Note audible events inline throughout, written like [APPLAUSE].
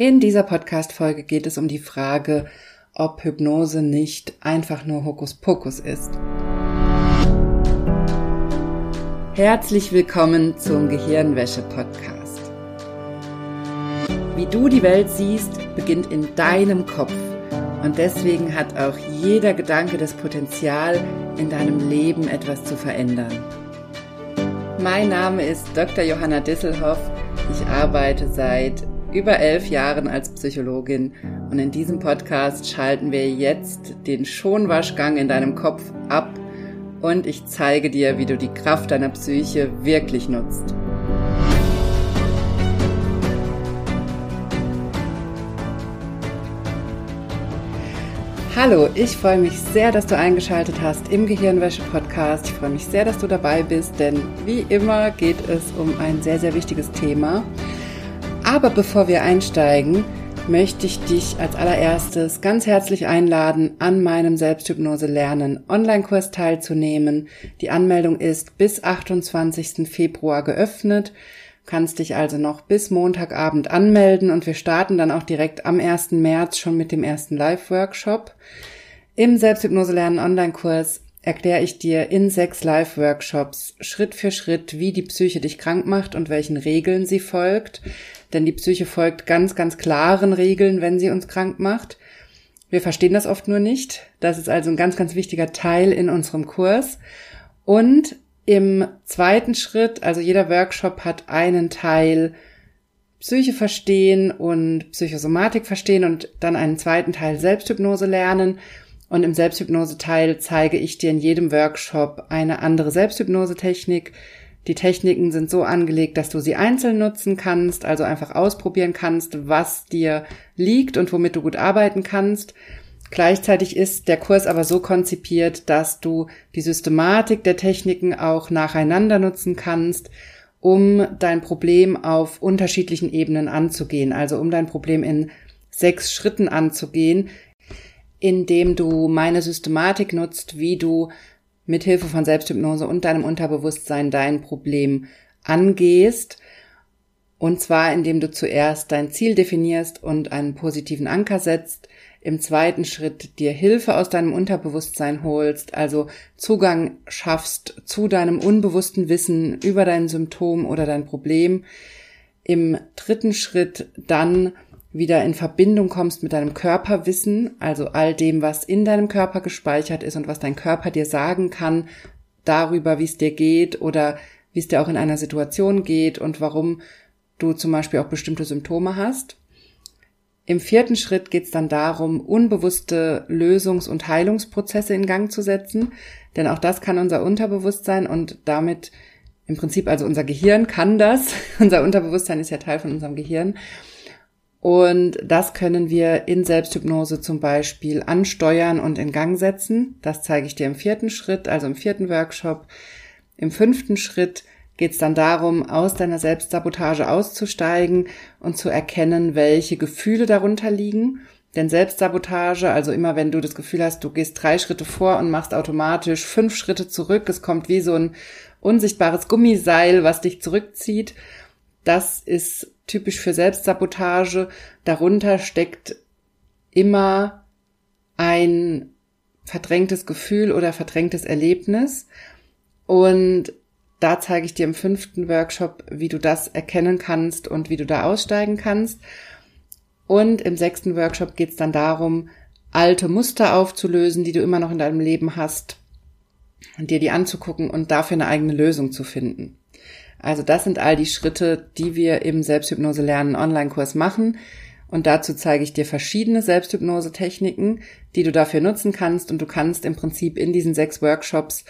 In dieser Podcast-Folge geht es um die Frage, ob Hypnose nicht einfach nur Hokuspokus ist. Herzlich willkommen zum Gehirnwäsche-Podcast. Wie du die Welt siehst, beginnt in deinem Kopf. Und deswegen hat auch jeder Gedanke das Potenzial, in deinem Leben etwas zu verändern. Mein Name ist Dr. Johanna Disselhoff. Ich arbeite seit über elf Jahren als Psychologin und in diesem Podcast schalten wir jetzt den Schonwaschgang in deinem Kopf ab und ich zeige dir, wie du die Kraft deiner Psyche wirklich nutzt. Hallo, ich freue mich sehr, dass du eingeschaltet hast im Gehirnwäsche-Podcast. Ich freue mich sehr, dass du dabei bist, denn wie immer geht es um ein sehr, sehr wichtiges Thema. Aber bevor wir einsteigen, möchte ich dich als allererstes ganz herzlich einladen, an meinem Selbsthypnose lernen Online-Kurs teilzunehmen. Die Anmeldung ist bis 28. Februar geöffnet. Du kannst dich also noch bis Montagabend anmelden und wir starten dann auch direkt am 1. März schon mit dem ersten Live-Workshop. Im Selbsthypnose lernen Online-Kurs erkläre ich dir in sechs Live-Workshops Schritt für Schritt, wie die Psyche dich krank macht und welchen Regeln sie folgt. Denn die Psyche folgt ganz, ganz klaren Regeln, wenn sie uns krank macht. Wir verstehen das oft nur nicht. Das ist also ein ganz, ganz wichtiger Teil in unserem Kurs. Und im zweiten Schritt, also jeder Workshop hat einen Teil Psyche verstehen und Psychosomatik verstehen und dann einen zweiten Teil Selbsthypnose lernen. Und im Selbsthypnose-Teil zeige ich dir in jedem Workshop eine andere Selbsthypnose-Technik. Die Techniken sind so angelegt, dass du sie einzeln nutzen kannst, also einfach ausprobieren kannst, was dir liegt und womit du gut arbeiten kannst. Gleichzeitig ist der Kurs aber so konzipiert, dass du die Systematik der Techniken auch nacheinander nutzen kannst, um dein Problem auf unterschiedlichen Ebenen anzugehen, also um dein Problem in sechs Schritten anzugehen, indem du meine Systematik nutzt, wie du mit Hilfe von Selbsthypnose und deinem Unterbewusstsein dein Problem angehst. Und zwar, indem du zuerst dein Ziel definierst und einen positiven Anker setzt, im zweiten Schritt dir Hilfe aus deinem Unterbewusstsein holst, also Zugang schaffst zu deinem unbewussten Wissen über dein Symptom oder dein Problem. Im dritten Schritt dann wieder in Verbindung kommst mit deinem Körperwissen, also all dem, was in deinem Körper gespeichert ist und was dein Körper dir sagen kann darüber, wie es dir geht oder wie es dir auch in einer Situation geht und warum du zum Beispiel auch bestimmte Symptome hast. Im vierten Schritt geht es dann darum, unbewusste Lösungs- und Heilungsprozesse in Gang zu setzen, denn auch das kann unser Unterbewusstsein und damit im Prinzip also unser Gehirn kann das. [LAUGHS] unser Unterbewusstsein ist ja Teil von unserem Gehirn. Und das können wir in Selbsthypnose zum Beispiel ansteuern und in Gang setzen. Das zeige ich dir im vierten Schritt, also im vierten Workshop. Im fünften Schritt geht es dann darum, aus deiner Selbstsabotage auszusteigen und zu erkennen, welche Gefühle darunter liegen. Denn Selbstsabotage, also immer wenn du das Gefühl hast, du gehst drei Schritte vor und machst automatisch fünf Schritte zurück, es kommt wie so ein unsichtbares Gummiseil, was dich zurückzieht. Das ist typisch für Selbstsabotage. Darunter steckt immer ein verdrängtes Gefühl oder verdrängtes Erlebnis. Und da zeige ich dir im fünften Workshop, wie du das erkennen kannst und wie du da aussteigen kannst. Und im sechsten Workshop geht es dann darum, alte Muster aufzulösen, die du immer noch in deinem Leben hast, und dir die anzugucken und dafür eine eigene Lösung zu finden. Also das sind all die Schritte, die wir im Selbsthypnose lernen Online-Kurs machen. Und dazu zeige ich dir verschiedene Selbsthypnose-Techniken, die du dafür nutzen kannst. Und du kannst im Prinzip in diesen sechs Workshops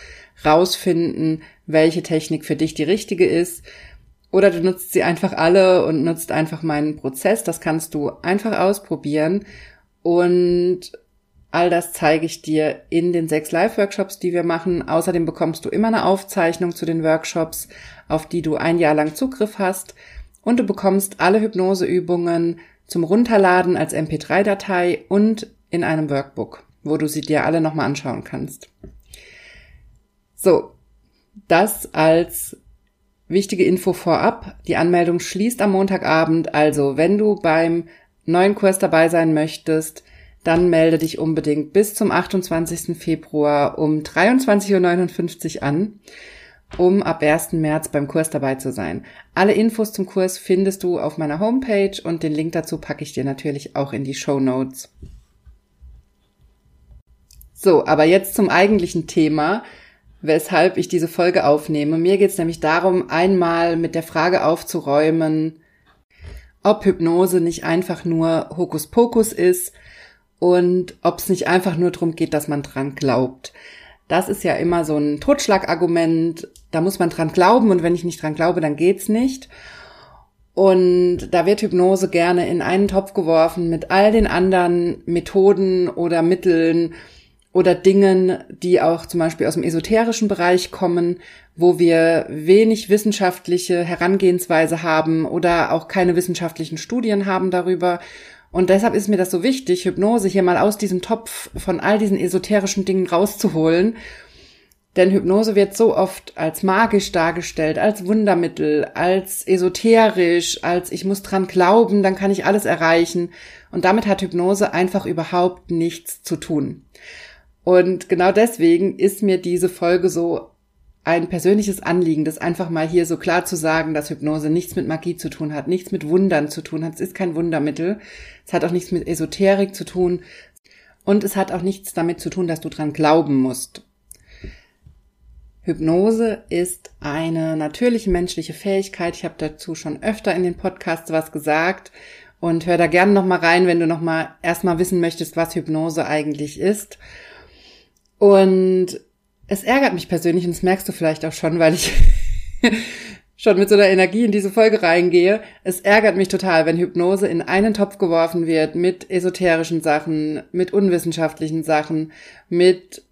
rausfinden, welche Technik für dich die richtige ist. Oder du nutzt sie einfach alle und nutzt einfach meinen Prozess. Das kannst du einfach ausprobieren. Und All das zeige ich dir in den sechs Live-Workshops, die wir machen. Außerdem bekommst du immer eine Aufzeichnung zu den Workshops, auf die du ein Jahr lang Zugriff hast. Und du bekommst alle Hypnoseübungen zum Runterladen als MP3-Datei und in einem Workbook, wo du sie dir alle nochmal anschauen kannst. So, das als wichtige Info vorab. Die Anmeldung schließt am Montagabend, also wenn du beim neuen Kurs dabei sein möchtest, dann melde dich unbedingt bis zum 28. Februar um 23.59 Uhr an, um ab 1. März beim Kurs dabei zu sein. Alle Infos zum Kurs findest du auf meiner Homepage und den Link dazu packe ich dir natürlich auch in die Show Notes. So, aber jetzt zum eigentlichen Thema, weshalb ich diese Folge aufnehme. Mir geht es nämlich darum, einmal mit der Frage aufzuräumen, ob Hypnose nicht einfach nur Hokuspokus ist und ob es nicht einfach nur darum geht, dass man dran glaubt. Das ist ja immer so ein Totschlagargument, da muss man dran glauben und wenn ich nicht dran glaube, dann geht's nicht. Und da wird Hypnose gerne in einen Topf geworfen mit all den anderen Methoden oder Mitteln oder Dingen, die auch zum Beispiel aus dem esoterischen Bereich kommen, wo wir wenig wissenschaftliche Herangehensweise haben oder auch keine wissenschaftlichen Studien haben darüber. Und deshalb ist mir das so wichtig, Hypnose hier mal aus diesem Topf von all diesen esoterischen Dingen rauszuholen. Denn Hypnose wird so oft als magisch dargestellt, als Wundermittel, als esoterisch, als ich muss dran glauben, dann kann ich alles erreichen. Und damit hat Hypnose einfach überhaupt nichts zu tun. Und genau deswegen ist mir diese Folge so ein persönliches Anliegen, das einfach mal hier so klar zu sagen, dass Hypnose nichts mit Magie zu tun hat, nichts mit Wundern zu tun hat. Es ist kein Wundermittel. Es hat auch nichts mit Esoterik zu tun. Und es hat auch nichts damit zu tun, dass du dran glauben musst. Hypnose ist eine natürliche menschliche Fähigkeit. Ich habe dazu schon öfter in den Podcasts was gesagt und hör da gerne noch mal rein, wenn du noch mal erstmal wissen möchtest, was Hypnose eigentlich ist. Und es ärgert mich persönlich, und das merkst du vielleicht auch schon, weil ich [LAUGHS] schon mit so einer Energie in diese Folge reingehe. Es ärgert mich total, wenn Hypnose in einen Topf geworfen wird mit esoterischen Sachen, mit unwissenschaftlichen Sachen, mit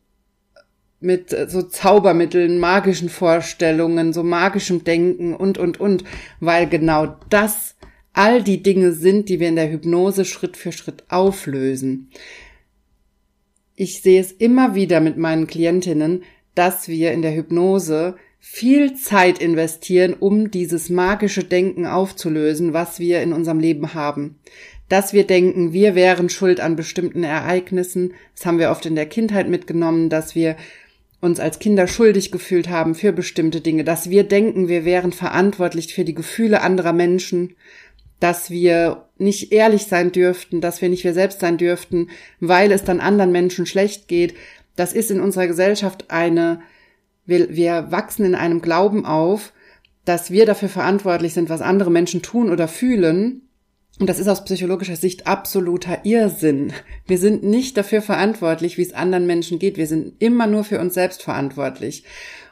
mit so Zaubermitteln, magischen Vorstellungen, so magischem Denken und, und, und, weil genau das all die Dinge sind, die wir in der Hypnose Schritt für Schritt auflösen ich sehe es immer wieder mit meinen Klientinnen, dass wir in der Hypnose viel Zeit investieren, um dieses magische Denken aufzulösen, was wir in unserem Leben haben. Dass wir denken, wir wären schuld an bestimmten Ereignissen, das haben wir oft in der Kindheit mitgenommen, dass wir uns als Kinder schuldig gefühlt haben für bestimmte Dinge, dass wir denken, wir wären verantwortlich für die Gefühle anderer Menschen, dass wir nicht ehrlich sein dürften, dass wir nicht wir selbst sein dürften, weil es dann anderen Menschen schlecht geht. Das ist in unserer Gesellschaft eine, wir, wir wachsen in einem Glauben auf, dass wir dafür verantwortlich sind, was andere Menschen tun oder fühlen. Und das ist aus psychologischer Sicht absoluter Irrsinn. Wir sind nicht dafür verantwortlich, wie es anderen Menschen geht. Wir sind immer nur für uns selbst verantwortlich.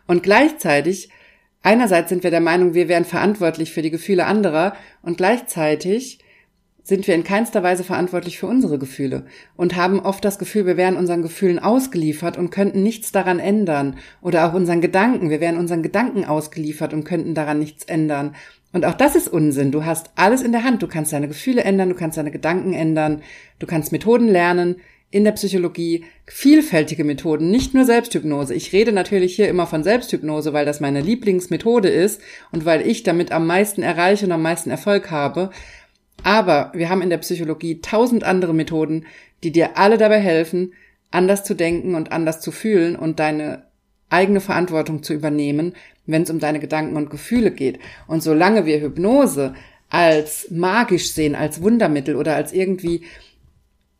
Und gleichzeitig Einerseits sind wir der Meinung, wir wären verantwortlich für die Gefühle anderer und gleichzeitig sind wir in keinster Weise verantwortlich für unsere Gefühle und haben oft das Gefühl, wir wären unseren Gefühlen ausgeliefert und könnten nichts daran ändern. Oder auch unseren Gedanken, wir wären unseren Gedanken ausgeliefert und könnten daran nichts ändern. Und auch das ist Unsinn. Du hast alles in der Hand. Du kannst deine Gefühle ändern, du kannst deine Gedanken ändern, du kannst Methoden lernen, in der Psychologie vielfältige Methoden, nicht nur Selbsthypnose. Ich rede natürlich hier immer von Selbsthypnose, weil das meine Lieblingsmethode ist und weil ich damit am meisten erreiche und am meisten Erfolg habe. Aber wir haben in der Psychologie tausend andere Methoden, die dir alle dabei helfen, anders zu denken und anders zu fühlen und deine eigene Verantwortung zu übernehmen, wenn es um deine Gedanken und Gefühle geht. Und solange wir Hypnose als magisch sehen, als Wundermittel oder als irgendwie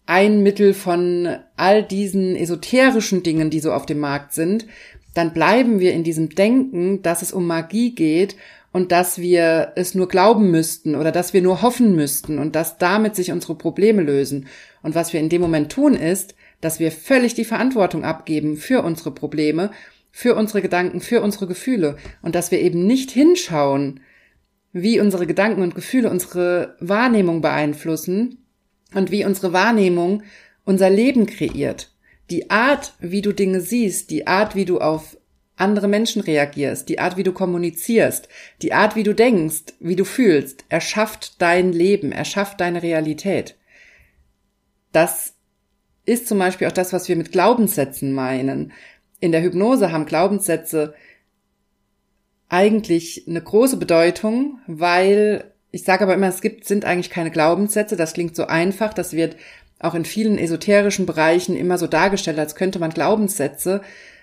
ein Mittel von all diesen esoterischen Dingen, die so auf dem Markt sind, dann bleiben wir in diesem Denken, dass es um Magie geht und dass wir es nur glauben müssten oder dass wir nur hoffen müssten und dass damit sich unsere Probleme lösen. Und was wir in dem Moment tun ist, dass wir völlig die Verantwortung abgeben für unsere Probleme, für unsere Gedanken, für unsere Gefühle und dass wir eben nicht hinschauen, wie unsere Gedanken und Gefühle unsere Wahrnehmung beeinflussen, und wie unsere Wahrnehmung unser Leben kreiert. Die Art, wie du Dinge siehst, die Art, wie du auf andere Menschen reagierst, die Art, wie du kommunizierst, die Art, wie du denkst, wie du fühlst, erschafft dein Leben, erschafft deine Realität. Das ist zum Beispiel auch das, was wir mit Glaubenssätzen meinen. In der Hypnose haben Glaubenssätze eigentlich eine große Bedeutung, weil ich sage aber immer, es gibt, sind eigentlich keine Glaubenssätze. Das klingt so einfach. Das wird auch in vielen esoterischen Bereichen immer so dargestellt, als könnte man Glaubenssätze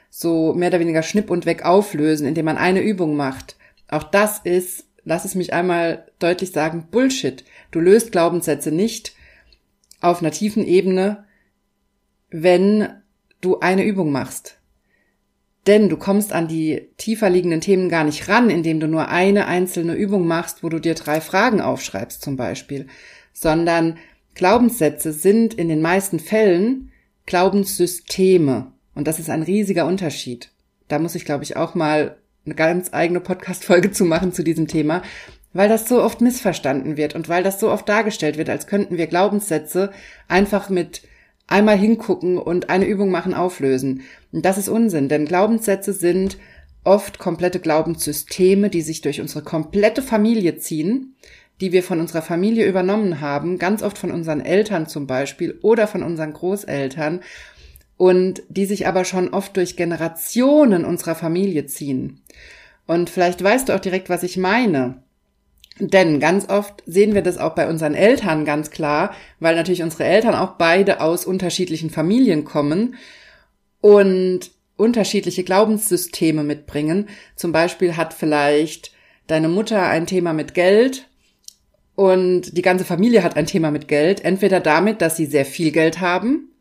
so mehr oder weniger schnipp und weg auflösen, indem man eine Übung macht. Auch das ist, lass es mich einmal deutlich sagen, Bullshit. Du löst Glaubenssätze nicht auf einer tiefen Ebene, wenn du eine Übung machst. Denn du kommst an die tiefer liegenden Themen gar nicht ran, indem du nur eine einzelne Übung machst, wo du dir drei Fragen aufschreibst zum Beispiel, sondern Glaubenssätze sind in den meisten Fällen Glaubenssysteme. Und das ist ein riesiger Unterschied. Da muss ich, glaube ich, auch mal eine ganz eigene Podcast-Folge zu machen zu diesem Thema, weil das so oft missverstanden wird und weil das so oft dargestellt wird, als könnten wir Glaubenssätze einfach mit einmal hingucken und eine Übung machen auflösen. Und das ist Unsinn, denn Glaubenssätze sind oft komplette Glaubenssysteme, die sich durch unsere komplette Familie ziehen, die wir von unserer Familie übernommen haben, ganz oft von unseren Eltern zum Beispiel oder von unseren Großeltern und die sich aber schon oft durch Generationen unserer Familie ziehen. Und vielleicht weißt du auch direkt, was ich meine. Denn ganz oft sehen wir das auch bei unseren Eltern ganz klar, weil natürlich unsere Eltern auch beide aus unterschiedlichen Familien kommen und unterschiedliche Glaubenssysteme mitbringen. Zum Beispiel hat vielleicht deine Mutter ein Thema mit Geld und die ganze Familie hat ein Thema mit Geld. Entweder damit, dass sie sehr viel Geld haben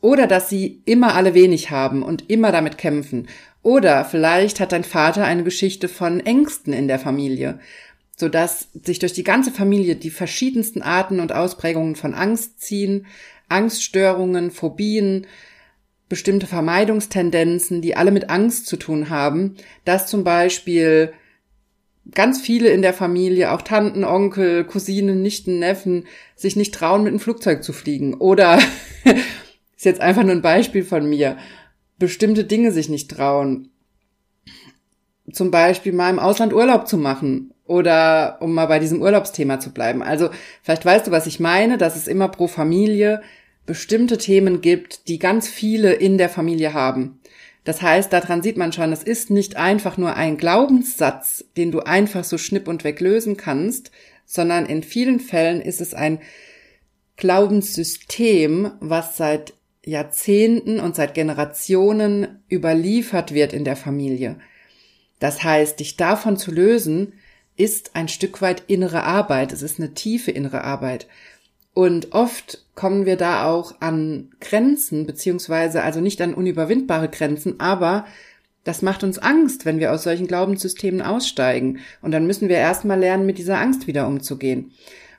oder dass sie immer alle wenig haben und immer damit kämpfen. Oder vielleicht hat dein Vater eine Geschichte von Ängsten in der Familie, sodass sich durch die ganze Familie die verschiedensten Arten und Ausprägungen von Angst ziehen, Angststörungen, Phobien, bestimmte Vermeidungstendenzen, die alle mit Angst zu tun haben, dass zum Beispiel ganz viele in der Familie, auch Tanten, Onkel, Cousinen, Nichten, Neffen, sich nicht trauen, mit einem Flugzeug zu fliegen oder [LAUGHS] ist jetzt einfach nur ein Beispiel von mir, bestimmte Dinge sich nicht trauen. Zum Beispiel mal im Ausland Urlaub zu machen oder um mal bei diesem Urlaubsthema zu bleiben. Also vielleicht weißt du, was ich meine, dass es immer pro Familie bestimmte Themen gibt, die ganz viele in der Familie haben. Das heißt, daran sieht man schon, es ist nicht einfach nur ein Glaubenssatz, den du einfach so schnipp und weg lösen kannst, sondern in vielen Fällen ist es ein Glaubenssystem, was seit Jahrzehnten und seit Generationen überliefert wird in der Familie. Das heißt, dich davon zu lösen, ist ein Stück weit innere Arbeit. Es ist eine tiefe innere Arbeit. Und oft kommen wir da auch an Grenzen, beziehungsweise also nicht an unüberwindbare Grenzen, aber das macht uns Angst, wenn wir aus solchen Glaubenssystemen aussteigen. Und dann müssen wir erstmal lernen, mit dieser Angst wieder umzugehen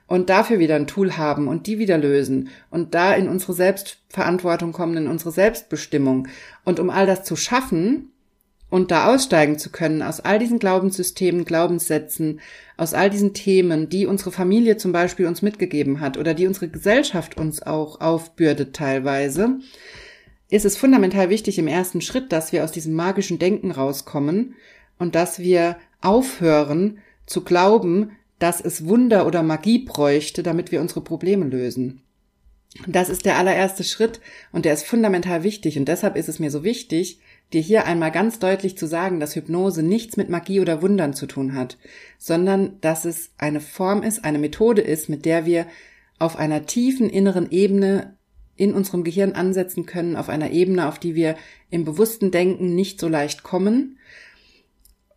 und dafür wieder ein Tool haben und die wieder lösen und da in unsere Selbstverantwortung kommen, in unsere Selbstbestimmung. Und um all das zu schaffen und da aussteigen zu können aus all diesen Glaubenssystemen, Glaubenssätzen, aus all diesen Themen, die unsere Familie zum Beispiel uns mitgegeben hat oder die unsere Gesellschaft uns auch aufbürdet teilweise, ist es fundamental wichtig im ersten Schritt, dass wir aus diesem magischen Denken rauskommen und dass wir aufhören zu glauben, dass es Wunder oder Magie bräuchte, damit wir unsere Probleme lösen. Das ist der allererste Schritt und der ist fundamental wichtig und deshalb ist es mir so wichtig, dir hier einmal ganz deutlich zu sagen, dass Hypnose nichts mit Magie oder Wundern zu tun hat, sondern dass es eine Form ist, eine Methode ist, mit der wir auf einer tiefen inneren Ebene in unserem Gehirn ansetzen können, auf einer Ebene, auf die wir im bewussten Denken nicht so leicht kommen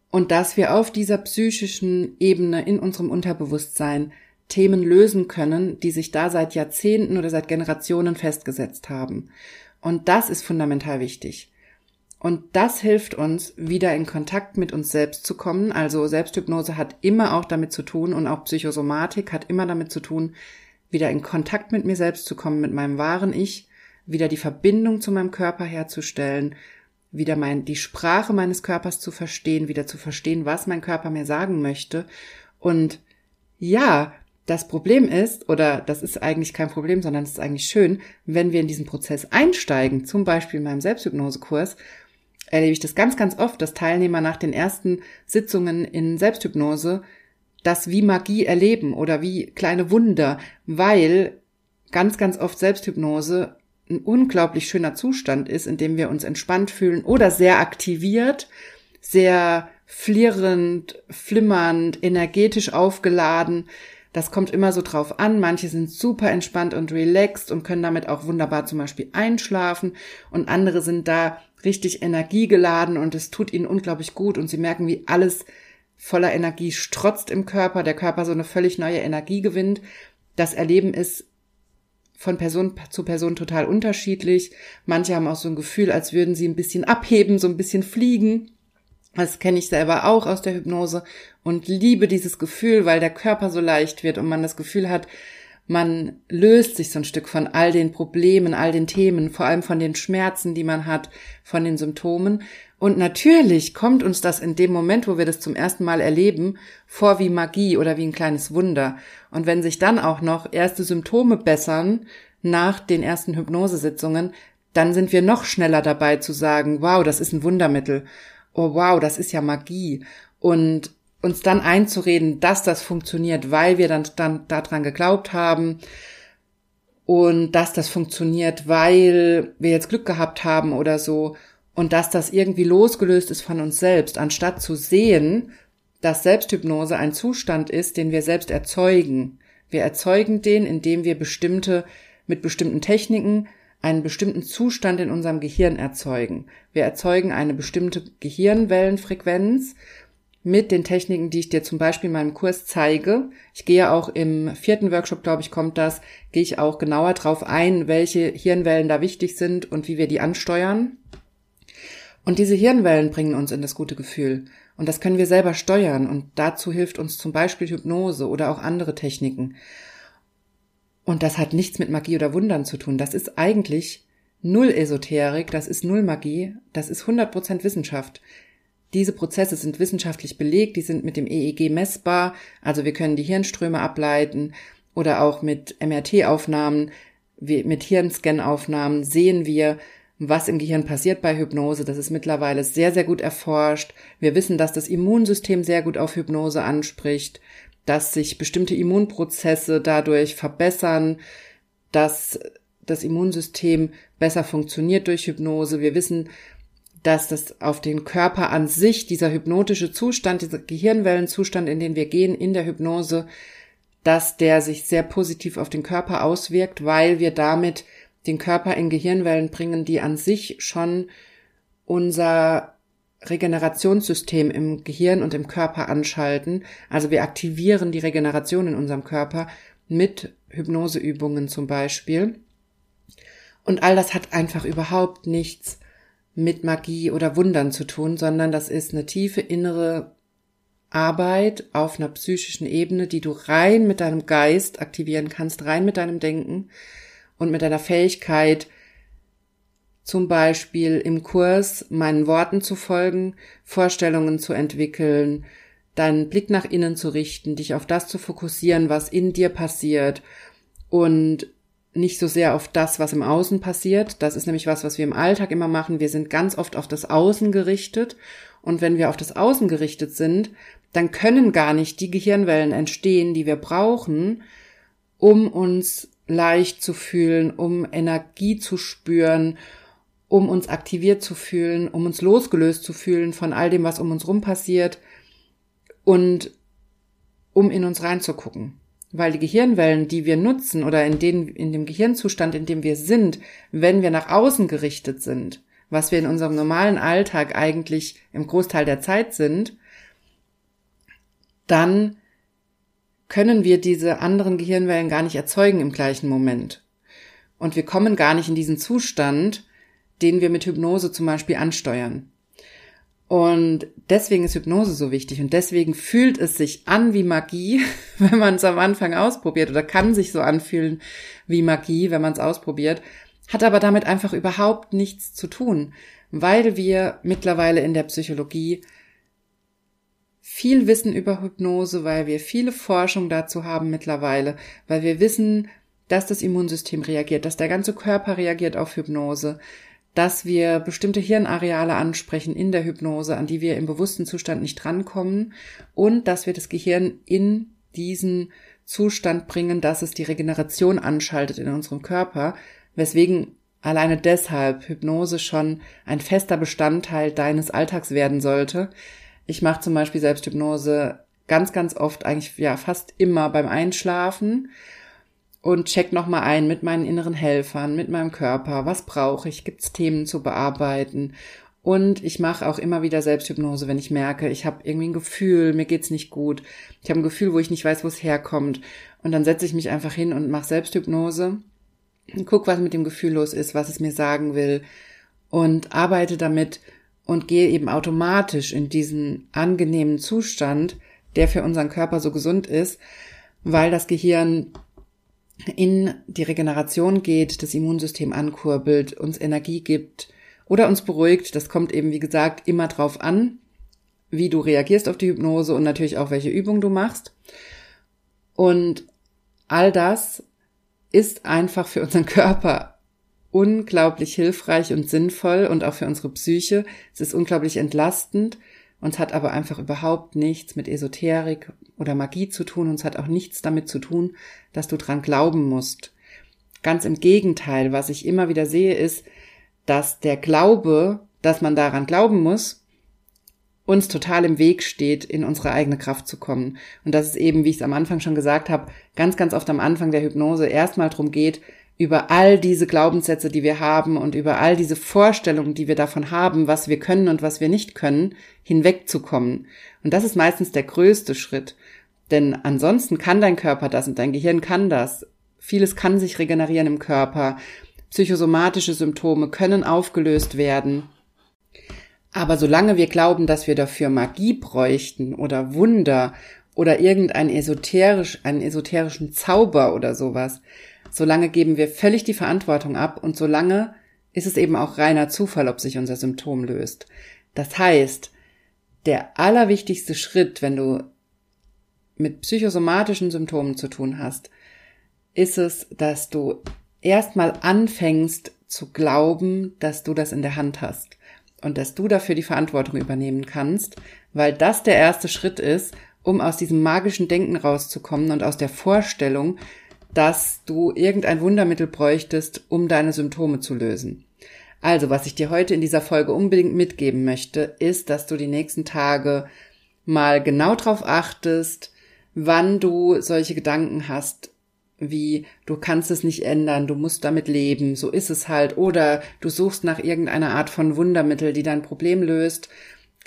und dass wir auf dieser psychischen Ebene in unserem Unterbewusstsein Themen lösen können, die sich da seit Jahrzehnten oder seit Generationen festgesetzt haben. Und das ist fundamental wichtig. Und das hilft uns, wieder in Kontakt mit uns selbst zu kommen. Also Selbsthypnose hat immer auch damit zu tun und auch Psychosomatik hat immer damit zu tun, wieder in Kontakt mit mir selbst zu kommen, mit meinem wahren Ich, wieder die Verbindung zu meinem Körper herzustellen, wieder mein, die Sprache meines Körpers zu verstehen, wieder zu verstehen, was mein Körper mir sagen möchte. Und ja, das Problem ist, oder das ist eigentlich kein Problem, sondern es ist eigentlich schön, wenn wir in diesen Prozess einsteigen, zum Beispiel in meinem Selbsthypnosekurs, erlebe ich das ganz, ganz oft, dass Teilnehmer nach den ersten Sitzungen in Selbsthypnose das wie Magie erleben oder wie kleine Wunder, weil ganz, ganz oft Selbsthypnose ein unglaublich schöner Zustand ist, in dem wir uns entspannt fühlen oder sehr aktiviert, sehr flirrend, flimmernd, energetisch aufgeladen, Das kommt immer so drauf an. Manche sind super entspannt und relaxed und können damit auch wunderbar zum Beispiel einschlafen und andere sind da richtig energiegeladen und es tut ihnen unglaublich gut und sie merken, wie alles voller Energie strotzt im Körper, der Körper so eine völlig neue Energie gewinnt. Das Erleben ist von Person zu Person total unterschiedlich. Manche haben auch so ein Gefühl, als würden sie ein bisschen abheben, so ein bisschen fliegen. Das kenne ich selber auch aus der Hypnose und liebe dieses Gefühl, weil der Körper so leicht wird und man das Gefühl hat, man löst sich so ein Stück von all den Problemen, all den Themen, vor allem von den Schmerzen, die man hat, von den Symptomen. Und natürlich kommt uns das in dem Moment, wo wir das zum ersten Mal erleben, vor wie Magie oder wie ein kleines Wunder. Und wenn sich dann auch noch erste Symptome bessern nach den ersten Hypnosesitzungen, dann sind wir noch schneller dabei zu sagen, wow, das ist ein Wundermittel. Oh wow, das ist ja Magie. Und uns dann einzureden, dass das funktioniert, weil wir dann, dann daran geglaubt haben und dass das funktioniert, weil wir jetzt Glück gehabt haben oder so und dass das irgendwie losgelöst ist von uns selbst, anstatt zu sehen, dass Selbsthypnose ein Zustand ist, den wir selbst erzeugen. Wir erzeugen den, indem wir bestimmte, mit bestimmten Techniken einen bestimmten Zustand in unserem Gehirn erzeugen. Wir erzeugen eine bestimmte Gehirnwellenfrequenz mit den Techniken, die ich dir zum Beispiel in meinem Kurs zeige. Ich gehe auch im vierten Workshop, glaube ich, kommt das, gehe ich auch genauer drauf ein, welche Hirnwellen da wichtig sind und wie wir die ansteuern. Und diese Hirnwellen bringen uns in das gute Gefühl. Und das können wir selber steuern. Und dazu hilft uns zum Beispiel Hypnose oder auch andere Techniken. Und das hat nichts mit Magie oder Wundern zu tun. Das ist eigentlich null Esoterik, das ist null Magie, das ist 100% Wissenschaft. Diese Prozesse sind wissenschaftlich belegt, die sind mit dem EEG messbar, also wir können die Hirnströme ableiten oder auch mit MRT-Aufnahmen, mit Hirnscan-Aufnahmen sehen wir, was im Gehirn passiert bei Hypnose. Das ist mittlerweile sehr, sehr gut erforscht. Wir wissen, dass das Immunsystem sehr gut auf Hypnose anspricht, dass sich bestimmte Immunprozesse dadurch verbessern, dass das Immunsystem besser funktioniert durch Hypnose. Wir wissen, dass das auf den Körper an sich, dieser hypnotische Zustand, dieser Gehirnwellenzustand, in den wir gehen in der Hypnose, dass der sich sehr positiv auf den Körper auswirkt, weil wir damit den Körper in Gehirnwellen bringen, die an sich schon unser Regenerationssystem im Gehirn und im Körper anschalten. Also wir aktivieren die Regeneration in unserem Körper mit Hypnoseübungen zum Beispiel. Und all das hat einfach überhaupt nichts mit Magie oder Wundern zu tun, sondern das ist eine tiefe innere Arbeit auf einer psychischen Ebene, die du rein mit deinem Geist aktivieren kannst, rein mit deinem Denken und mit deiner Fähigkeit, zum Beispiel im Kurs meinen Worten zu folgen, Vorstellungen zu entwickeln, deinen Blick nach innen zu richten, dich auf das zu fokussieren, was in dir passiert und nicht so sehr auf das, was im Außen passiert. Das ist nämlich was, was wir im Alltag immer machen. Wir sind ganz oft auf das Außen gerichtet. Und wenn wir auf das Außen gerichtet sind, dann können gar nicht die Gehirnwellen entstehen, die wir brauchen, um uns leicht zu fühlen, um Energie zu spüren, um uns aktiviert zu fühlen, um uns losgelöst zu fühlen von all dem, was um uns rum passiert und um in uns reinzugucken weil die Gehirnwellen, die wir nutzen oder in, denen, in dem Gehirnzustand, in dem wir sind, wenn wir nach außen gerichtet sind, was wir in unserem normalen Alltag eigentlich im Großteil der Zeit sind, dann können wir diese anderen Gehirnwellen gar nicht erzeugen im gleichen Moment. Und wir kommen gar nicht in diesen Zustand, den wir mit Hypnose zum Beispiel ansteuern. Und deswegen ist Hypnose so wichtig und deswegen fühlt es sich an wie Magie, [LAUGHS] wenn man es am Anfang ausprobiert oder kann sich so anfühlen wie Magie, wenn man es ausprobiert, hat aber damit einfach überhaupt nichts zu tun, weil wir mittlerweile in der Psychologie viel wissen über Hypnose, weil wir viele Forschung dazu haben mittlerweile, weil wir wissen, dass das Immunsystem reagiert, dass der ganze Körper reagiert auf Hypnose, dass wir bestimmte Hirnareale ansprechen in der Hypnose, an die wir im bewussten Zustand nicht drankommen und dass wir das Gehirn in diesen Zustand bringen, dass es die Regeneration anschaltet in unserem Körper, weswegen alleine deshalb Hypnose schon ein fester Bestandteil deines Alltags werden sollte. Ich mache zum Beispiel Selbsthypnose ganz, ganz oft, eigentlich ja fast immer beim Einschlafen und check nochmal ein mit meinen inneren Helfern, mit meinem Körper. Was brauche ich? Gibt es Themen zu bearbeiten? Und ich mache auch immer wieder Selbsthypnose, wenn ich merke, ich habe irgendwie ein Gefühl, mir geht's nicht gut. Ich habe ein Gefühl, wo ich nicht weiß, wo es herkommt. Und dann setze ich mich einfach hin und mache Selbsthypnose. Guck, was mit dem Gefühl los ist, was es mir sagen will. Und arbeite damit und gehe eben automatisch in diesen angenehmen Zustand, der für unseren Körper so gesund ist, weil das Gehirn in die Regeneration geht, das Immunsystem ankurbelt, uns Energie gibt oder uns beruhigt. Das kommt eben, wie gesagt, immer drauf an, wie du reagierst auf die Hypnose und natürlich auch, welche Übung du machst. Und all das ist einfach für unseren [LAUGHS] Körper unglaublich hilfreich und sinnvoll und auch für unsere Psyche. Es ist unglaublich entlastend und es hat aber einfach überhaupt nichts mit Esoterik oder Magie zu tun und es hat auch nichts damit zu tun, dass du dran glauben musst. Ganz im Gegenteil, was ich immer wieder sehe, ist, dass der Glaube, dass man daran glauben muss, uns total im Weg steht, in unsere eigene Kraft zu kommen. Und dass es eben, wie ich es am Anfang schon gesagt habe, ganz, ganz oft am Anfang der Hypnose erstmal darum geht, über all diese Glaubenssätze, die wir haben und über all diese Vorstellungen, die wir davon haben, was wir können und was wir nicht können, hinwegzukommen. Und das ist meistens der größte Schritt. Denn ansonsten kann dein Körper das und dein Gehirn kann das. Vieles kann sich regenerieren im Körper. Psychosomatische Symptome können aufgelöst werden. Aber solange wir glauben, dass wir dafür Magie bräuchten oder Wunder oder irgendein esoterisch, einen esoterischen Zauber oder sowas, solange geben wir völlig die Verantwortung ab und solange ist es eben auch reiner Zufall, ob sich unser Symptom löst. Das heißt, der allerwichtigste Schritt, wenn du mit psychosomatischen Symptomen zu tun hast, ist es, dass du erstmal anfängst zu glauben, dass du das in der Hand hast und dass du dafür die Verantwortung übernehmen kannst, weil das der erste Schritt ist, um aus diesem magischen Denken rauszukommen und aus der Vorstellung, dass du irgendein Wundermittel bräuchtest, um deine Symptome zu lösen. Also, was ich dir heute in dieser Folge unbedingt mitgeben möchte, ist, dass du die nächsten Tage mal genau drauf achtest, wann du solche Gedanken hast, wie du kannst es nicht ändern, du musst damit leben, so ist es halt, oder du suchst nach irgendeiner Art von Wundermittel, die dein Problem löst,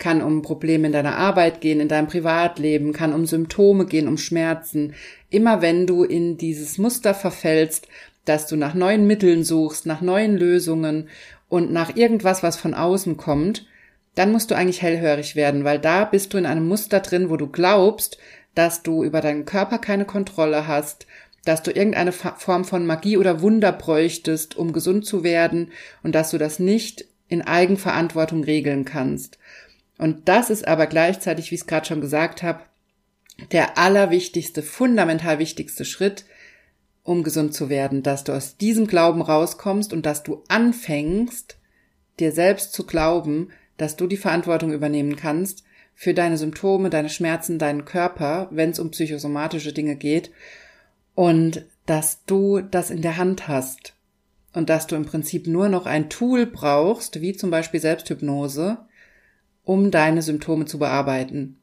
kann um Probleme in deiner Arbeit gehen, in deinem Privatleben, kann um Symptome gehen, um Schmerzen. Immer wenn du in dieses Muster verfällst, dass du nach neuen Mitteln suchst, nach neuen Lösungen und nach irgendwas, was von außen kommt, dann musst du eigentlich hellhörig werden, weil da bist du in einem Muster drin, wo du glaubst, dass du über deinen Körper keine Kontrolle hast, dass du irgendeine Form von Magie oder Wunder bräuchtest, um gesund zu werden und dass du das nicht in Eigenverantwortung regeln kannst. Und das ist aber gleichzeitig, wie ich es gerade schon gesagt habe, der allerwichtigste, fundamental wichtigste Schritt, um gesund zu werden, dass du aus diesem Glauben rauskommst und dass du anfängst, dir selbst zu glauben, dass du die Verantwortung übernehmen kannst für deine Symptome, deine Schmerzen, deinen Körper, wenn es um psychosomatische Dinge geht und dass du das in der Hand hast und dass du im Prinzip nur noch ein Tool brauchst, wie zum Beispiel Selbsthypnose, um deine Symptome zu bearbeiten.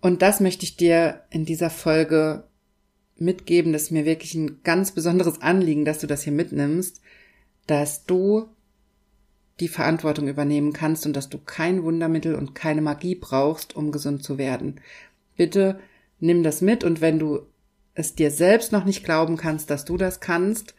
Und das möchte ich dir in dieser Folge mitgeben. Das ist mir wirklich ein ganz besonderes Anliegen, dass du das hier mitnimmst, dass du die Verantwortung übernehmen kannst und dass du kein Wundermittel und keine Magie brauchst, um gesund zu werden. Bitte nimm das mit und wenn du es dir selbst noch nicht glauben kannst, dass du das kannst,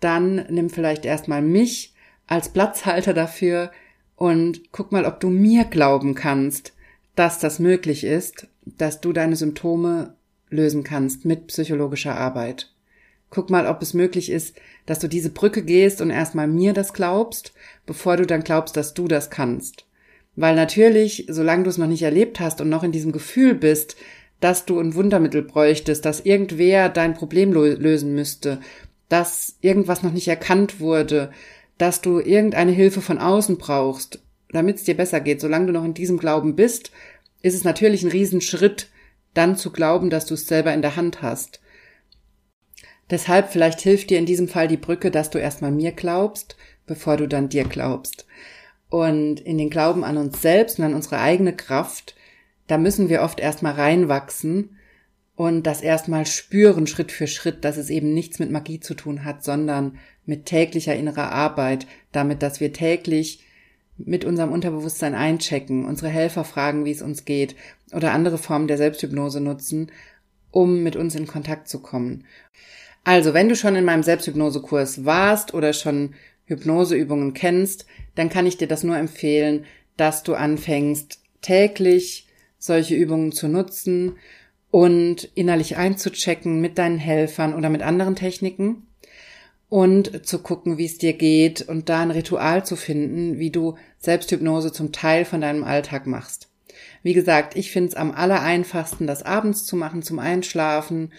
dann nimm vielleicht erstmal mich als Platzhalter dafür und guck mal, ob du mir glauben kannst, dass das möglich ist, dass du deine Symptome lösen kannst mit psychologischer Arbeit. Guck mal, ob es möglich ist, dass du diese Brücke gehst und erstmal mir das glaubst, bevor du dann glaubst, dass du das kannst. Weil natürlich, solange du es noch nicht erlebt hast und noch in diesem Gefühl bist, dass du ein Wundermittel bräuchtest, dass irgendwer dein Problem lösen müsste, dass irgendwas noch nicht erkannt wurde, dass du irgendeine Hilfe von außen brauchst, damit es dir besser geht. Solange du noch in diesem Glauben bist, ist es natürlich ein Riesenschritt, dann zu glauben, dass du es selber in der Hand hast. Deshalb vielleicht hilft dir in diesem Fall die Brücke, dass du erstmal mir glaubst, bevor du dann dir glaubst. Und in den Glauben an uns selbst und an unsere eigene Kraft da müssen wir oft erstmal reinwachsen und das erstmal spüren, Schritt für Schritt, dass es eben nichts mit Magie zu tun hat, sondern mit täglicher innerer Arbeit, damit, dass wir täglich mit unserem Unterbewusstsein einchecken, unsere Helfer fragen, wie es uns geht oder andere Formen der Selbsthypnose nutzen, um mit uns in Kontakt zu kommen. Also, wenn du schon in meinem Selbsthypnosekurs warst oder schon Hypnoseübungen kennst, dann kann ich dir das nur empfehlen, dass du anfängst, täglich solche Übungen zu nutzen und innerlich einzuchecken mit deinen Helfern oder mit anderen Techniken und zu gucken, wie es dir geht und da ein Ritual zu finden, wie du Selbsthypnose zum Teil von deinem Alltag machst. Wie gesagt, ich finde es am allereinfachsten, das abends zu machen zum Einschlafen.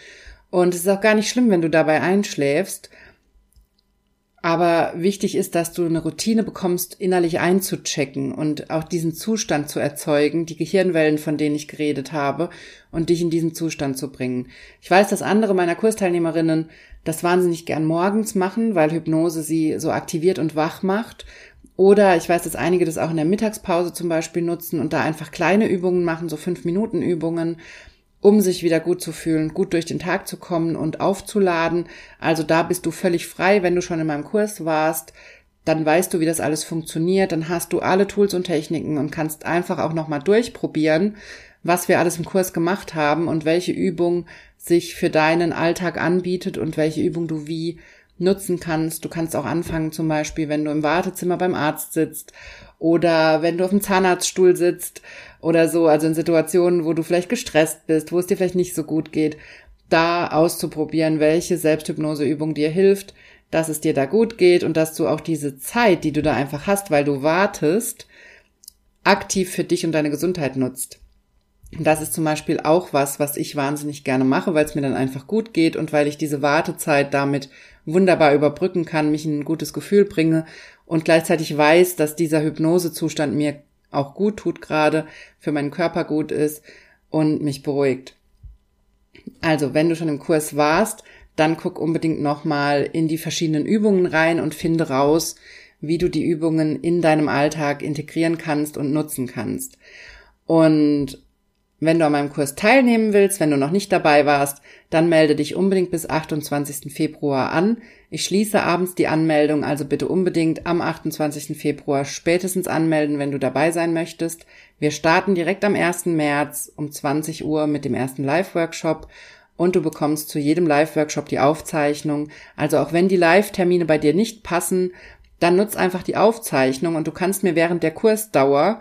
Und es ist auch gar nicht schlimm, wenn du dabei einschläfst. Aber wichtig ist, dass du eine Routine bekommst, innerlich einzuchecken und auch diesen Zustand zu erzeugen, die Gehirnwellen, von denen ich geredet habe, und dich in diesen Zustand zu bringen. Ich weiß, dass andere meiner Kursteilnehmerinnen das wahnsinnig gern morgens machen, weil Hypnose sie so aktiviert und wach macht. Oder ich weiß, dass einige das auch in der Mittagspause zum Beispiel nutzen und da einfach kleine Übungen machen, so fünf Minuten Übungen um sich wieder gut zu fühlen, gut durch den Tag zu kommen und aufzuladen. Also da bist du völlig frei, wenn du schon in meinem Kurs warst, dann weißt du, wie das alles funktioniert, dann hast du alle Tools und Techniken und kannst einfach auch nochmal durchprobieren, was wir alles im Kurs gemacht haben und welche Übung sich für deinen Alltag anbietet und welche Übung du wie nutzen kannst. Du kannst auch anfangen, zum Beispiel, wenn du im Wartezimmer beim Arzt sitzt oder wenn du auf dem Zahnarztstuhl sitzt oder so, also in Situationen, wo du vielleicht gestresst bist, wo es dir vielleicht nicht so gut geht, da auszuprobieren, welche Selbsthypnoseübung dir hilft, dass es dir da gut geht und dass du auch diese Zeit, die du da einfach hast, weil du wartest, aktiv für dich und deine Gesundheit nutzt. Das ist zum Beispiel auch was, was ich wahnsinnig gerne mache, weil es mir dann einfach gut geht und weil ich diese Wartezeit damit wunderbar überbrücken kann, mich in ein gutes Gefühl bringe und gleichzeitig weiß, dass dieser Hypnosezustand mir auch gut tut gerade, für meinen Körper gut ist und mich beruhigt. Also, wenn du schon im Kurs warst, dann guck unbedingt nochmal in die verschiedenen Übungen rein und finde raus, wie du die Übungen in deinem Alltag integrieren kannst und nutzen kannst. Und wenn du an meinem Kurs teilnehmen willst, wenn du noch nicht dabei warst, dann melde dich unbedingt bis 28. Februar an. Ich schließe abends die Anmeldung, also bitte unbedingt am 28. Februar spätestens anmelden, wenn du dabei sein möchtest. Wir starten direkt am 1. März um 20 Uhr mit dem ersten Live-Workshop und du bekommst zu jedem Live-Workshop die Aufzeichnung. Also auch wenn die Live-Termine bei dir nicht passen, dann nutz einfach die Aufzeichnung und du kannst mir während der Kursdauer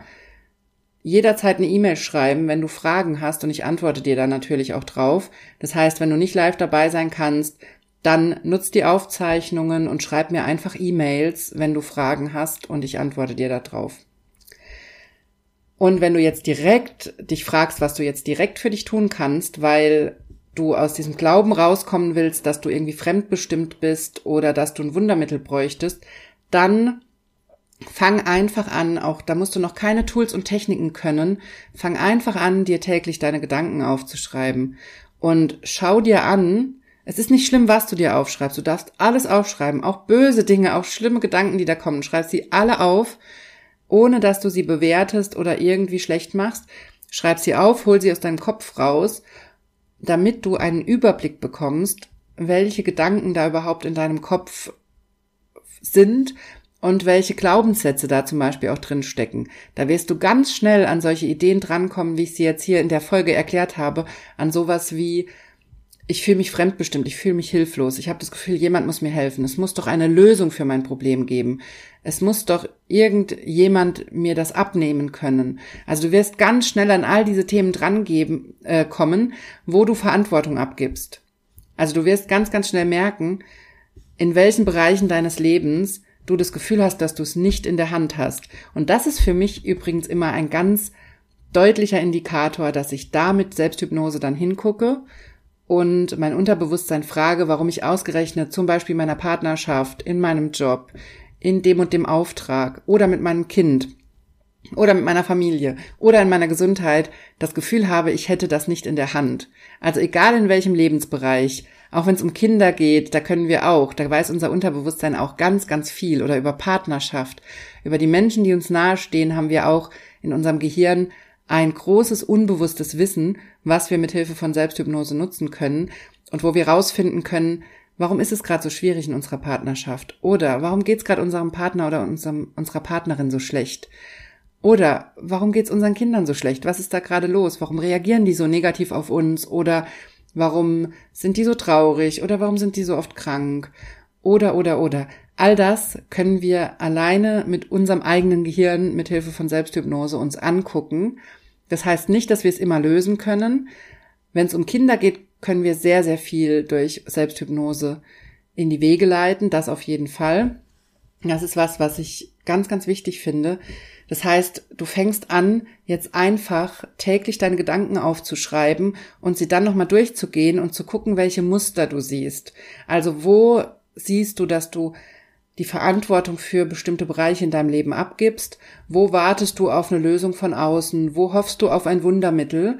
jederzeit eine E-Mail schreiben, wenn du Fragen hast und ich antworte dir dann natürlich auch drauf. Das heißt, wenn du nicht live dabei sein kannst, dann nutz die Aufzeichnungen und schreib mir einfach E-Mails, wenn du Fragen hast und ich antworte dir da drauf. Und wenn du jetzt direkt dich fragst, was du jetzt direkt für dich tun kannst, weil du aus diesem Glauben rauskommen willst, dass du irgendwie fremdbestimmt bist oder dass du ein Wundermittel bräuchtest, dann Fang einfach an, auch da musst du noch keine Tools und Techniken können. Fang einfach an, dir täglich deine Gedanken aufzuschreiben und schau dir an, es ist nicht schlimm, was du dir aufschreibst. Du darfst alles aufschreiben, auch böse Dinge, auch schlimme Gedanken, die da kommen. Schreib sie alle auf, ohne dass du sie bewertest oder irgendwie schlecht machst. Schreib sie auf, hol sie aus deinem Kopf raus, damit du einen Überblick bekommst, welche Gedanken da überhaupt in deinem Kopf sind und welche Glaubenssätze da zum Beispiel auch drin stecken. Da wirst du ganz schnell an solche Ideen drankommen, wie ich sie jetzt hier in der Folge erklärt habe, an sowas wie ich fühle mich fremdbestimmt, ich fühle mich hilflos, ich habe das Gefühl, jemand muss mir helfen. Es muss doch eine Lösung für mein Problem geben. Es muss doch irgendjemand mir das abnehmen können. Also du wirst ganz schnell an all diese Themen dran geben, äh, kommen, wo du Verantwortung abgibst. Also du wirst ganz, ganz schnell merken, in welchen Bereichen deines Lebens du das Gefühl hast, dass du es nicht in der Hand hast. Und das ist für mich übrigens immer ein ganz deutlicher Indikator, dass ich da mit Selbsthypnose dann hingucke und mein Unterbewusstsein frage, warum ich ausgerechnet zum Beispiel meiner Partnerschaft, in meinem Job, in dem und dem Auftrag oder mit meinem Kind oder mit meiner Familie oder in meiner Gesundheit das Gefühl habe, ich hätte das nicht in der Hand. Also egal in welchem Lebensbereich, auch wenn es um Kinder geht, da können wir auch, da weiß unser Unterbewusstsein auch ganz, ganz viel oder über Partnerschaft, über die Menschen, die uns nahestehen, haben wir auch in unserem Gehirn ein großes unbewusstes Wissen, was wir mit Hilfe von Selbsthypnose nutzen können und wo wir rausfinden können, warum ist es gerade so schwierig in unserer Partnerschaft? Oder warum geht es gerade unserem Partner oder unserem, unserer Partnerin so schlecht? Oder warum geht es unseren Kindern so schlecht, was ist da gerade los, warum reagieren die so negativ auf uns? Oder warum sind die so traurig? Oder warum sind die so oft krank? Oder oder oder All das können wir alleine mit unserem eigenen Gehirn mit Hilfe von Selbsthypnose uns angucken. Das heißt nicht, dass wir es immer lösen können. Wenn es um Kinder geht, können wir sehr, sehr viel durch Selbsthypnose in die Wege leiten. Das auf jeden Fall. Das ist was, was ich ganz, ganz wichtig finde. Das heißt, du fängst an, jetzt einfach täglich deine Gedanken aufzuschreiben und sie dann nochmal durchzugehen und zu gucken, welche Muster du siehst. Also wo siehst du, dass du die Verantwortung für bestimmte Bereiche in deinem Leben abgibst, wo wartest du auf eine Lösung von außen, wo hoffst du auf ein Wundermittel,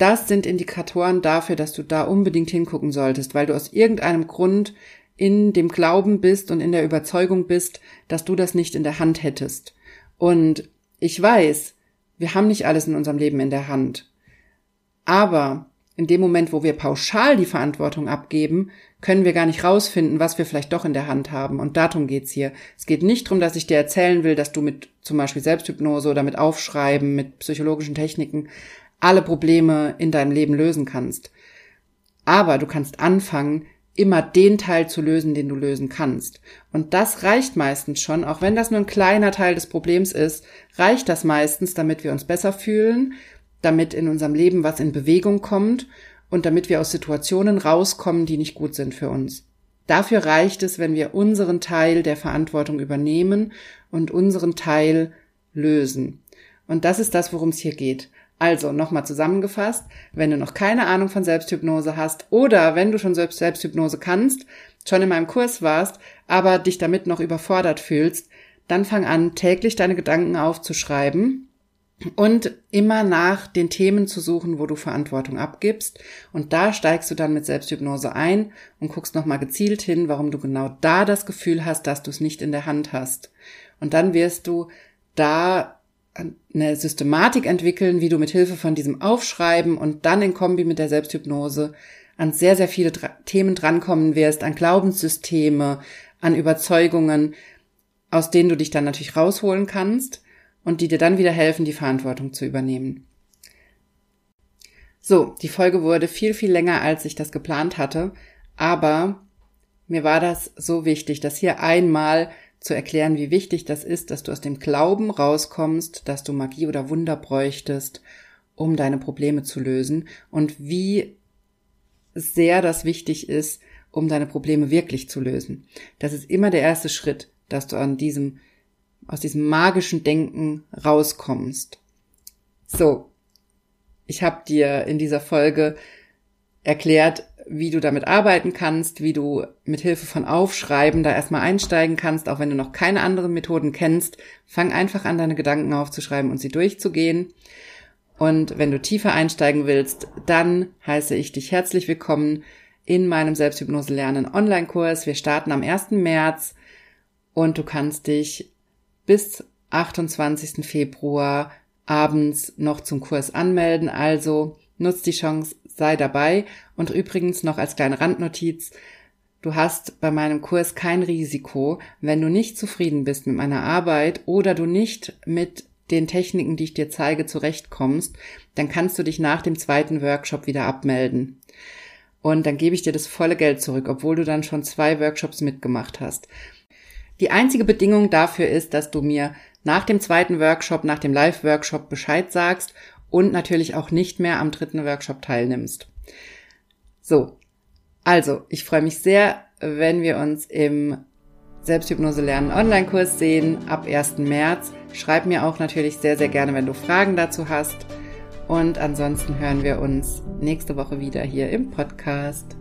das sind Indikatoren dafür, dass du da unbedingt hingucken solltest, weil du aus irgendeinem Grund in dem Glauben bist und in der Überzeugung bist, dass du das nicht in der Hand hättest. Und ich weiß, wir haben nicht alles in unserem Leben in der Hand. Aber in dem Moment, wo wir pauschal die Verantwortung abgeben, können wir gar nicht rausfinden, was wir vielleicht doch in der Hand haben. Und darum geht's hier. Es geht nicht darum, dass ich dir erzählen will, dass du mit zum Beispiel Selbsthypnose oder mit Aufschreiben, mit psychologischen Techniken alle Probleme in deinem Leben lösen kannst. Aber du kannst anfangen, immer den Teil zu lösen, den du lösen kannst. Und das reicht meistens schon, auch wenn das nur ein kleiner Teil des Problems ist, reicht das meistens, damit wir uns besser fühlen, damit in unserem Leben was in Bewegung kommt und damit wir aus Situationen rauskommen, die nicht gut sind für uns. Dafür reicht es, wenn wir unseren Teil der Verantwortung übernehmen und unseren Teil lösen. Und das ist das, worum es hier geht. Also nochmal zusammengefasst, wenn du noch keine Ahnung von Selbsthypnose hast oder wenn du schon selbst Selbsthypnose kannst, schon in meinem Kurs warst, aber dich damit noch überfordert fühlst, dann fang an, täglich deine Gedanken aufzuschreiben und immer nach den Themen zu suchen, wo du Verantwortung abgibst. Und da steigst du dann mit Selbsthypnose ein und guckst nochmal gezielt hin, warum du genau da das Gefühl hast, dass du es nicht in der Hand hast. Und dann wirst du da eine Systematik entwickeln, wie du mit Hilfe von diesem Aufschreiben und dann in Kombi mit der Selbsthypnose an sehr, sehr viele Dra Themen drankommen wirst, an Glaubenssysteme, an Überzeugungen, aus denen du dich dann natürlich rausholen kannst und die dir dann wieder helfen, die Verantwortung zu übernehmen. So, die Folge wurde viel, viel länger, als ich das geplant hatte, aber mir war das so wichtig, das hier einmal zu erklären, wie wichtig das ist, dass du aus dem Glauben rauskommst, dass du Magie oder Wunder bräuchtest, um deine Probleme zu lösen und wie sehr das wichtig ist, um deine Probleme wirklich zu lösen. Das ist immer der erste Schritt, dass du an diesem aus diesem magischen Denken rauskommst. So, ich habe dir in dieser Folge erklärt, wie du damit arbeiten kannst, wie du mit Hilfe von Aufschreiben da erstmal einsteigen kannst, auch wenn du noch keine anderen Methoden kennst. Fang einfach an, deine Gedanken aufzuschreiben und sie durchzugehen. Und wenn du tiefer einsteigen willst, dann heiße ich dich herzlich willkommen in meinem Selbsthypnose lernen Online-Kurs. Wir starten am 1. März und du kannst dich bis 28. Februar abends noch zum Kurs anmelden. Also nutzt die Chance, sei dabei. Und übrigens noch als kleine Randnotiz, du hast bei meinem Kurs kein Risiko, wenn du nicht zufrieden bist mit meiner Arbeit oder du nicht mit den Techniken, die ich dir zeige, zurechtkommst, dann kannst du dich nach dem zweiten Workshop wieder abmelden. Und dann gebe ich dir das volle Geld zurück, obwohl du dann schon zwei Workshops mitgemacht hast. Die einzige Bedingung dafür ist, dass du mir nach dem zweiten Workshop, nach dem Live-Workshop Bescheid sagst und natürlich auch nicht mehr am dritten Workshop teilnimmst. So, also ich freue mich sehr, wenn wir uns im Selbsthypnose lernen Online-Kurs sehen ab 1. März. Schreib mir auch natürlich sehr, sehr gerne, wenn du Fragen dazu hast. Und ansonsten hören wir uns nächste Woche wieder hier im Podcast.